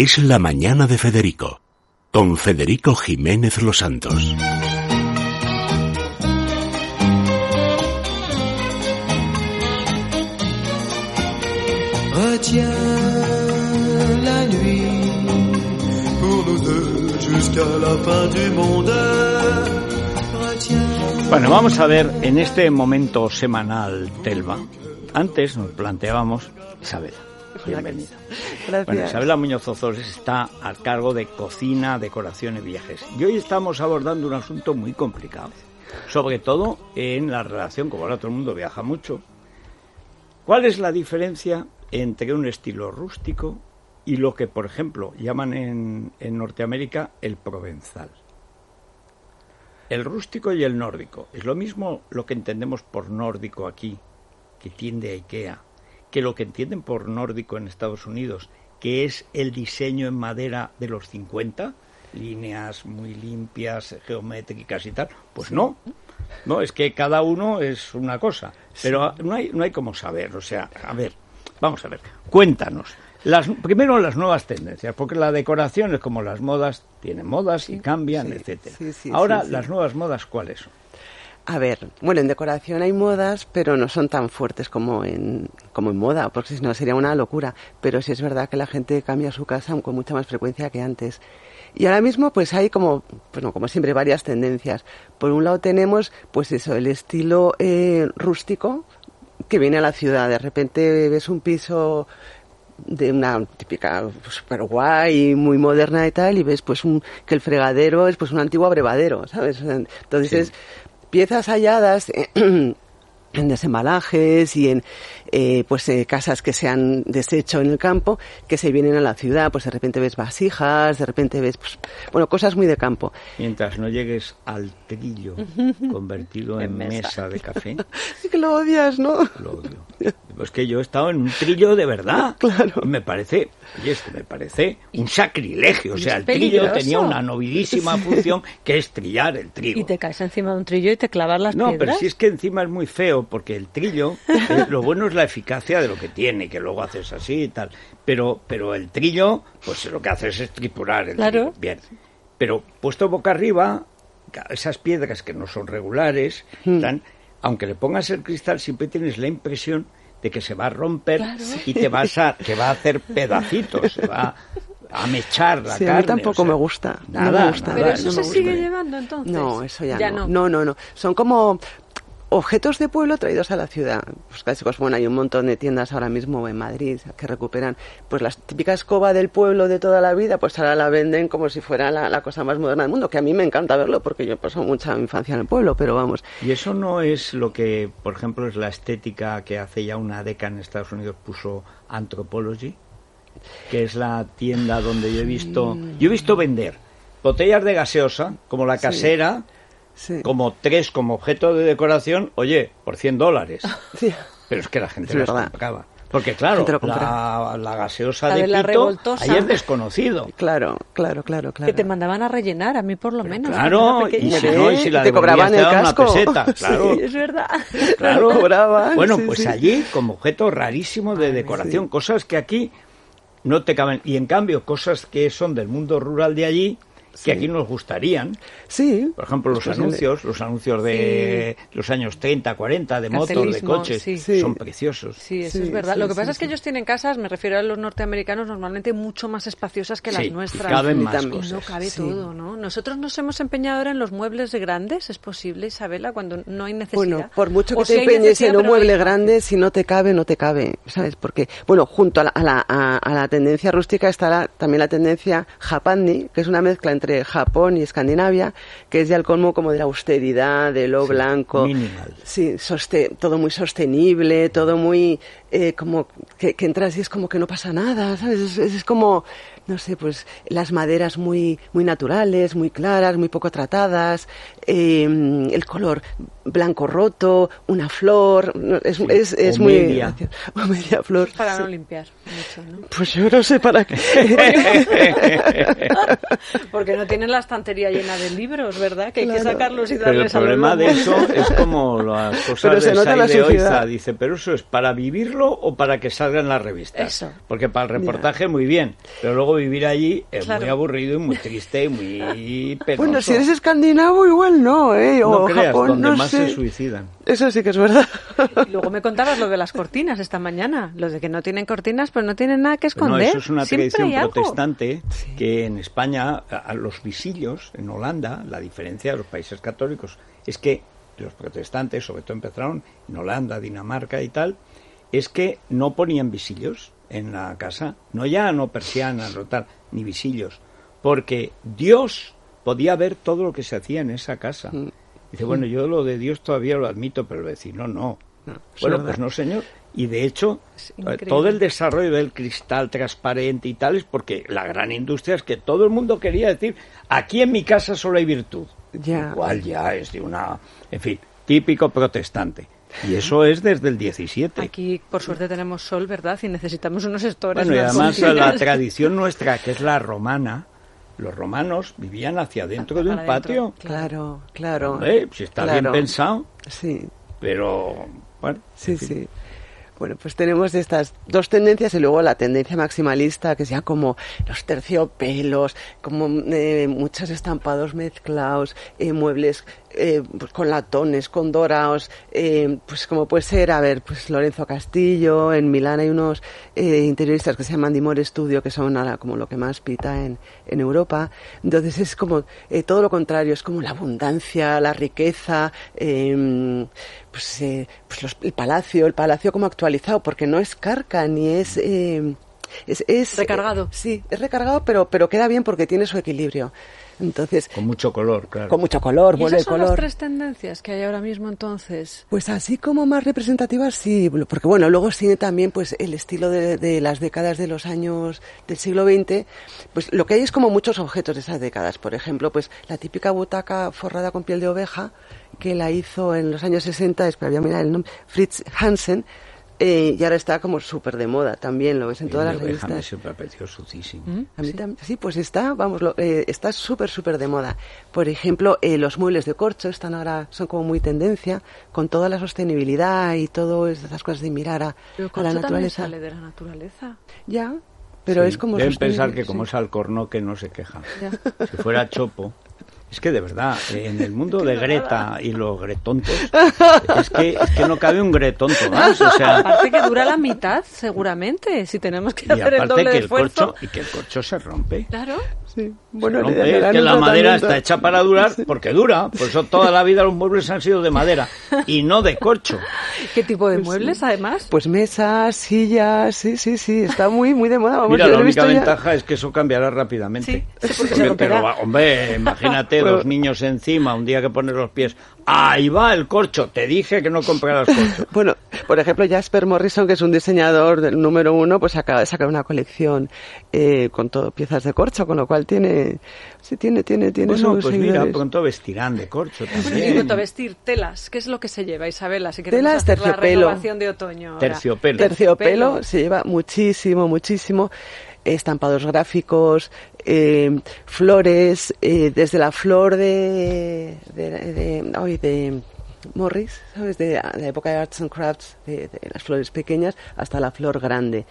Es la mañana de Federico, con Federico Jiménez Los Santos. Retiens la nuit pour nous deux jusqu'à la fin du monde. Retiens Bueno, vamos a ver en este momento semanal, Telva. Antes nos planteábamos Isabel. Bienvenida. Gracias. Bueno, Isabela Muñoz Ozores está a cargo de cocina, decoración y viajes. Y hoy estamos abordando un asunto muy complicado. Sobre todo en la relación, como ahora todo el mundo viaja mucho. ¿Cuál es la diferencia entre un estilo rústico y lo que, por ejemplo, llaman en, en Norteamérica el provenzal? El rústico y el nórdico. ¿Es lo mismo lo que entendemos por nórdico aquí, que tiende a IKEA, que lo que entienden por nórdico en Estados Unidos, que es el diseño en madera de los 50? Líneas muy limpias, geométricas y tal. Pues no. No, es que cada uno es una cosa. Pero no hay, no hay como saber. O sea, a ver, vamos a ver. Cuéntanos. Las, primero las nuevas tendencias, porque la decoración es como las modas, tienen modas y cambian, sí, etcétera. Ahora, las nuevas modas, ¿cuáles son? A ver, bueno, en decoración hay modas, pero no son tan fuertes como en, como en moda, porque si no sería una locura. Pero sí es verdad que la gente cambia su casa con mucha más frecuencia que antes. Y ahora mismo, pues hay como, bueno, como siempre, varias tendencias. Por un lado tenemos, pues eso, el estilo eh, rústico que viene a la ciudad. De repente ves un piso de una típica super guay, muy moderna y tal, y ves pues un, que el fregadero es pues un antiguo abrevadero, ¿sabes? Entonces, Sí. Piezas halladas en desembalajes y en eh, pues eh, casas que se han deshecho en el campo que se vienen a la ciudad pues de repente ves vasijas de repente ves pues, bueno cosas muy de campo Mientras no llegues al trillo convertido en, En mesa. mesa. de café, sí que lo odias no lo odio. Pues que yo he estado en un trillo de verdad. Claro. Y me parece, oye, es que me parece un sacrilegio. O y sea, es el trillo tenía una nobilísima función que es trillar el trigo. Y te caes encima de un trillo y te clavas las No, pero piedras. si es que encima es muy feo, porque el trillo, eh, lo bueno es la eficacia de lo que tiene, que luego haces así y tal. Pero, pero el trillo, pues lo que haces es tripurar el Claro. trigo. Bien. Pero puesto boca arriba, esas piedras que no son regulares, están, aunque le pongas el cristal, siempre tienes la impresión de que se va a romper y te vas a, te va a hacer pedacitos, se va a mechar la Sí, a carne. mí tampoco o sea, me gusta, no Nada, me gusta. nada, Pero eso no se me sigue llevando entonces. No, eso ya, ya no. no. No, no, Son como objetos de pueblo traídos a la ciudad. Pues clásicos, bueno, hay un montón de tiendas ahora mismo en Madrid que recuperan pues la típica escoba del pueblo de toda la vida, pues ahora la venden como si fuera la, la cosa más moderna del mundo, que a mí me encanta verlo porque yo he pasado mucha infancia en el pueblo, pero vamos. Y eso no es lo que, por ejemplo, es la estética que hace ya una década en Estados Unidos puso Anthropology, que es la tienda donde yo he visto, yo he visto vender botellas de gaseosa, como la casera, Sí. Como tres como objeto de decoración, oye, por 100 dólares. Sí. Pero es que la gente las compraba. Porque claro, la, la gaseosa La de, de la Pito, revoltosa. ahí es desconocido. Claro, claro, claro, claro. Que te mandaban a rellenar, a mí por lo menos. Claro, y si no, y si la Te cobraban el daban una casco. peseta, Sí, claro. Es verdad. Claro. Cobraban, Bueno, sí, pues sí. allí, como objeto rarísimo de decoración, cosas que aquí no te caben. Y en cambio, cosas que son del mundo rural de allí, que aquí nos gustarían. Sí. Por ejemplo, los Es posible. anuncios, los anuncios de los años 30, 40, de motos, de coches, son preciosos. Sí, eso Sí, es verdad. sí, Lo que sí, pasa es que sí. ellos tienen casas, me refiero a los norteamericanos, normalmente mucho más espaciosas que Sí, las nuestras. caben más también. cosas. No cabe Sí. todo, ¿no? Nosotros nos hemos empeñado ahora en los muebles grandes, ¿es posible, Isabela, cuando no hay necesidad? Bueno, por mucho O que si te empeñes en un no mueble grande, si no te cabe, no te cabe, ¿sabes? Porque, bueno, junto a la, a la, a- a la tendencia rústica está la- también la tendencia japandi, que es una mezcla entre Japón y Escandinavia, que es ya el colmo como de la austeridad, de lo Sí, blanco. minimal. Sí, todo muy sostenible, todo muy, eh, como, que, que entras y es como que no pasa nada, ¿sabes? Es, es como, no sé, pues las maderas muy, muy naturales, muy claras, muy poco tratadas, eh, el color blanco roto, una flor, no, es, Sí, es, es o muy... media. o media flor. Para sí. no limpiar mucho, ¿no? Pues yo no sé para qué. Porque no tienen la estantería llena de libros, ¿verdad? Que hay que sacarlos y Pero el darles a los problema de eso es como las cosas Pero se de nota la Sai de suciedad. Oiza. Dice, pero eso es para vivirlo o para que salga en las revistas? Eso. Porque para el reportaje muy bien, pero luego vivir allí es Claro. muy aburrido y muy triste y muy penoso. Bueno, si eres escandinavo igual no, ¿eh? no O creas, Japón, donde no más sé. Se suicidan. Eso sí que es verdad. Y luego me contabas lo de las cortinas esta mañana. Lo de que no tienen cortinas, pues no tienen nada que no, esconder. eso es una Siempre tradición protestante que en España, a, a los visillos, en Holanda, la diferencia de los países católicos es que los protestantes, sobre todo empezaron en Holanda, Dinamarca y tal, es que no ponían visillos en la casa, no ya no persianas o tal, ni visillos, porque Dios podía ver todo lo que se hacía en esa casa. Mm. Dice, bueno, yo lo de Dios todavía lo admito, pero el vecino no. No, es bueno, pues no, señor. Y de hecho, eh, todo el desarrollo del cristal transparente y tal es porque la gran industria es que todo el mundo quería decir, aquí en mi casa solo hay virtud. Ya. Igual ya es de una, en fin, típico protestante. Y eso es desde el 17. Aquí, por suerte, tenemos sol, ¿verdad? Y necesitamos unos estores. Bueno, y además la tradición nuestra, que es la romana, los romanos vivían hacia dentro de un adentro. patio. Claro, claro. Hombre, si está bien pensado, Sí, pero bueno. sí, en fin. sí. Bueno, pues tenemos estas dos tendencias y luego la tendencia maximalista, que es ya como los terciopelos, como eh, muchos estampados mezclados, eh, muebles eh, pues con latones, con dorados, eh, pues como puede ser, a ver, pues Lorenzo Castillo, en Milán hay unos eh, interioristas que se llaman Dimore Studio, que son ahora como lo que más pita en, en Europa. Entonces es como eh, todo lo contrario, es como la abundancia, la riqueza, eh, pues, eh, pues el palacio, el palacio como actualizado, porque no es carca ni es... es, es- Recargado. eh, sí, es recargado, pero, pero queda bien porque tiene su equilibrio. Entonces, Con mucho color, claro. con mucho color, ¿Y vuelve esas son color. las tres tendencias que hay ahora mismo entonces? Pues así como más representativas, sí, porque bueno, luego sigue también pues el estilo de, de las décadas de los años del siglo XX, pues lo que hay es como muchos objetos de esas décadas, por ejemplo, pues la típica butaca forrada con piel de oveja, que la hizo en los años 60, espera, voy a mirar el nombre, Fritz Hansen, eh, y ahora está como súper de moda también, lo ves en todas las revistas. siempre ha sucísimo. A mí también. Sí, pues está, vamos, lo- eh, está súper, súper de moda. Por ejemplo, eh, los muebles de corcho están ahora, son como muy tendencia, con toda la sostenibilidad y todas esas cosas de mirar a, Pero a la naturaleza. sale de la naturaleza. Ya, pero Sí, es como Deben pensar que como sí. es alcornoque no se queja. Ya. Si fuera chopo. Es que de verdad, en el mundo de Greta y los gretontos, es que, es que no cabe un gretonto más. O sea, Aparte que dura la mitad, seguramente, si tenemos que y hacer el aparte doble que de el esfuerzo. corcho, y que el corcho se rompe. Claro. Sí, bueno, le es que la madera está hecha para durar porque dura. Por eso toda la vida los muebles han sido de madera y no de corcho. ¿Qué tipo de muebles, además? Pues mesas, sillas, sí, sí, sí, está muy, muy de moda. Vamos, Mira, la única ya. ventaja es que eso cambiará rápidamente. Sí, porque pero, hombre, imagínate dos niños encima, un día que pones los pies. Ahí va el corcho. Te dije que no compraras corcho. Bueno, por ejemplo, Jasper Morrison, que es un diseñador del número uno, pues acaba de sacar una colección eh, con todo piezas de corcho, con lo cual tiene, sí, tiene, tiene, tiene Bueno, sus pues mira, pronto vestirán de corcho también. a vestir, telas, ¿qué es lo que se lleva, Isabela? Si queremos Telas, hacer la terciopelo. renovación de otoño. ahora. Terciopelo. Terciopelo se lleva muchísimo, muchísimo. Estampados gráficos, eh, flores, eh, desde la flor de, de, Morris, ¿sabes? De, la época de Arts and Crafts, de, de las flores pequeñas, hasta la flor grande.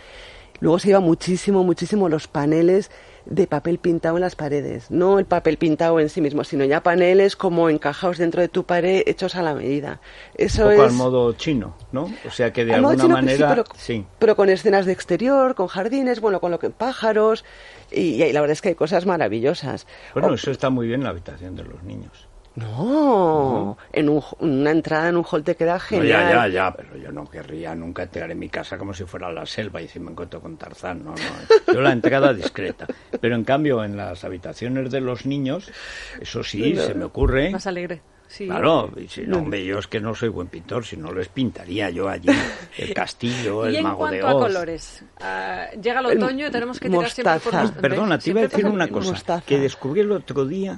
Luego se lleva muchísimo, muchísimo los paneles de papel pintado en las paredes. No el papel pintado en sí mismo, sino ya paneles como encajados dentro de tu pared, hechos a la medida. Eso un poco es al modo chino, ¿no? O sea que de al alguna sí, manera, pero, sí. pero con escenas de exterior, con jardines, bueno, con lo que pájaros y, y la verdad es que hay cosas maravillosas. Bueno, O- eso está muy bien en la habitación de los niños. No, en un, una entrada en un hall te queda No, genial. ya, ya, ya, pero yo no querría nunca entrar en mi casa como si fuera la selva y si me encuentro con Tarzán, no, no. Yo la entrada discreta. Pero en cambio, en las habitaciones de los niños, eso sí, se me ocurre. Más alegre. Sí. Claro, y si no, hombre, yo es que no soy buen pintor, si no les pintaría yo allí el castillo, Y el en mago cuanto de a Oz. colores, ah, llega el otoño y tenemos que tirar siempre por los- Perdona, te iba a decir una cosa Mostaza. que descubrí el otro día,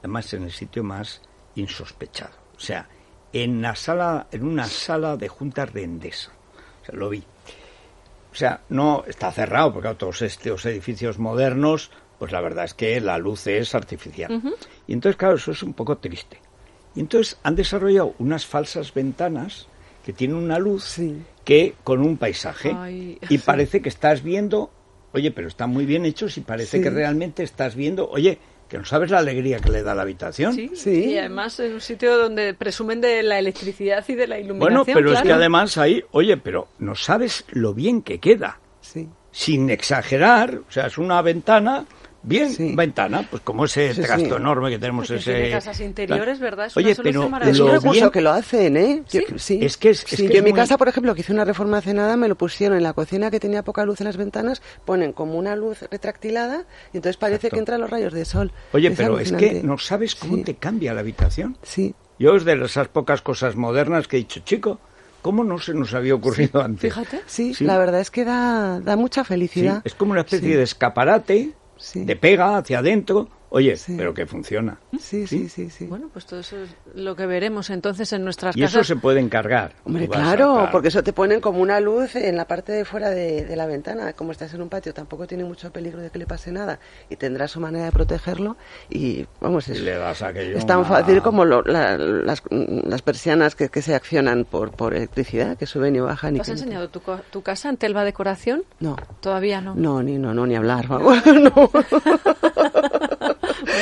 además en el sitio más insospechado. O sea, en la sala, en una sala de juntas de Endesa. O sea, lo vi. O sea, no está cerrado, porque todos estos edificios modernos, pues la verdad es que la luz es artificial. Y entonces, claro, eso es un poco triste. Y entonces han desarrollado unas falsas ventanas que tienen una luz Sí. que que con un paisaje. Ay, y sí. parece que estás viendo, oye, pero están muy bien hechos y parece Sí. que realmente estás viendo, oye, que no sabes la alegría que le da la habitación. Sí, Sí. y además es un sitio donde presumen de la electricidad y de la iluminación. Bueno, pero es que además ahí, oye, pero no sabes lo bien que queda. Sí. sin exagerar, o sea, es una ventana, bien Sí. ventana, pues como ese Sí, trasto sí. enorme que tenemos Porque ese... tiene casas interiores, ¿verdad? Es Oye, una pero Es un lo recurso bien- que lo hacen, ¿eh? Yo- Sí. sí. Es que es- es Sí, que yo es en mi muy- casa, por ejemplo, que hice una reforma hace nada, me lo pusieron en la cocina que tenía poca luz en las ventanas, ponen como una luz retractilada y entonces parece Exacto. que entran los rayos de sol. Oye, pero es que no sabes cómo Sí. te cambia la habitación. Sí. Yo es de esas pocas cosas modernas que he dicho, chico, ¿cómo no se nos había ocurrido antes? Fíjate. Sí, Sí. la verdad es que da, da mucha Sí, felicidad. es como una especie Sí. de escaparate, Sí. de pega hacia adentro, oye, Sí. pero que funciona. Sí, sí, sí, sí. Bueno, pues todo eso es lo que veremos entonces en nuestras Y eso casas. se puede encargar. Hombre, claro, porque eso te ponen como una luz en la parte de fuera de, de la ventana. Como estás en un patio, tampoco tiene mucho peligro de que le pase nada y tendrá su manera de protegerlo. Y vamos, Y es, le das aquello es tan una- fácil como lo- la- las, las persianas que, que se accionan por, por electricidad, que suben y bajan. Y ¿Te has que- enseñado tu, casa en Telva Decoración? No, Todavía no. no, ni, no, no, ni hablar, vamos. no.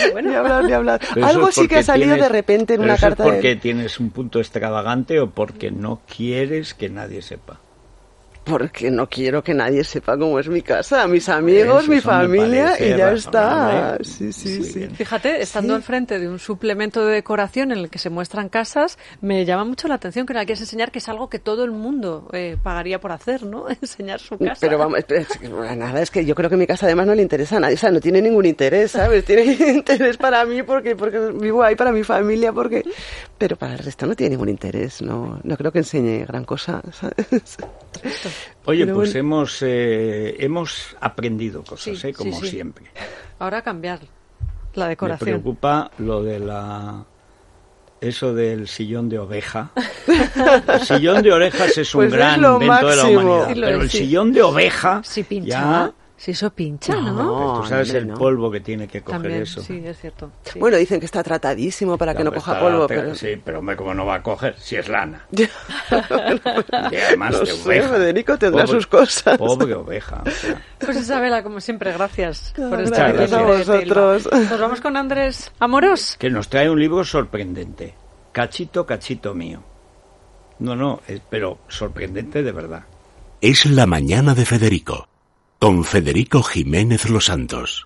Bueno, Ni hablar, ni hablar. Pero Algo es sí que ha salido tienes- de repente en una es carta de- porque tienes un punto extravagante o porque no quieres que nadie sepa. Porque no quiero que nadie sepa cómo es mi casa, mis amigos, Eso, mi familia y ya está. Sí, sí, sí. bien. Fíjate, estando Sí. al frente de un suplemento de decoración en el que se muestran casas, me llama mucho la atención que la quieres enseñar, que es algo que todo el mundo eh, pagaría por hacer, ¿no? Enseñar su casa. Pero vamos, es que, bueno, nada, es que yo creo que mi casa además no le interesa a nadie, o sea, no tiene ningún interés, ¿sabes? Tiene interés para mí porque, porque vivo ahí, para mi familia, porque... Pero para el resto no tiene ningún interés, no, no creo que enseñe gran cosa, ¿sabes? Oye, Pero pues bueno. hemos eh, hemos aprendido cosas, Sí, ¿eh? como sí, sí. siempre. Ahora cambiar la Me decoración. preocupa lo de la eso del sillón de oveja. El sillón de orejas es un Pues es gran lo invento de la humanidad, Sí, pero es, el sí. sillón de oveja Si pincha, ya si eso pincha, ¿no? No. tú sabes el no. polvo que tiene que coger También, eso. sí, es cierto. sí. Bueno, dicen que está tratadísimo para que no coja polvo, pero- pero... Sí, pero hombre, ¿cómo no va a coger? Si es lana. Y además No de sé, oveja. Federico tendrá Pobre- sus cosas. Pobre oveja. o sea. Pues Isabela, como siempre, gracias por estar aquí a vosotros. Nos vamos con Andrés Amorós. que nos trae un libro sorprendente. Cachito, cachito mío. No, no, es- pero sorprendente de verdad. Es la mañana de Federico, con Federico Jiménez Los Santos.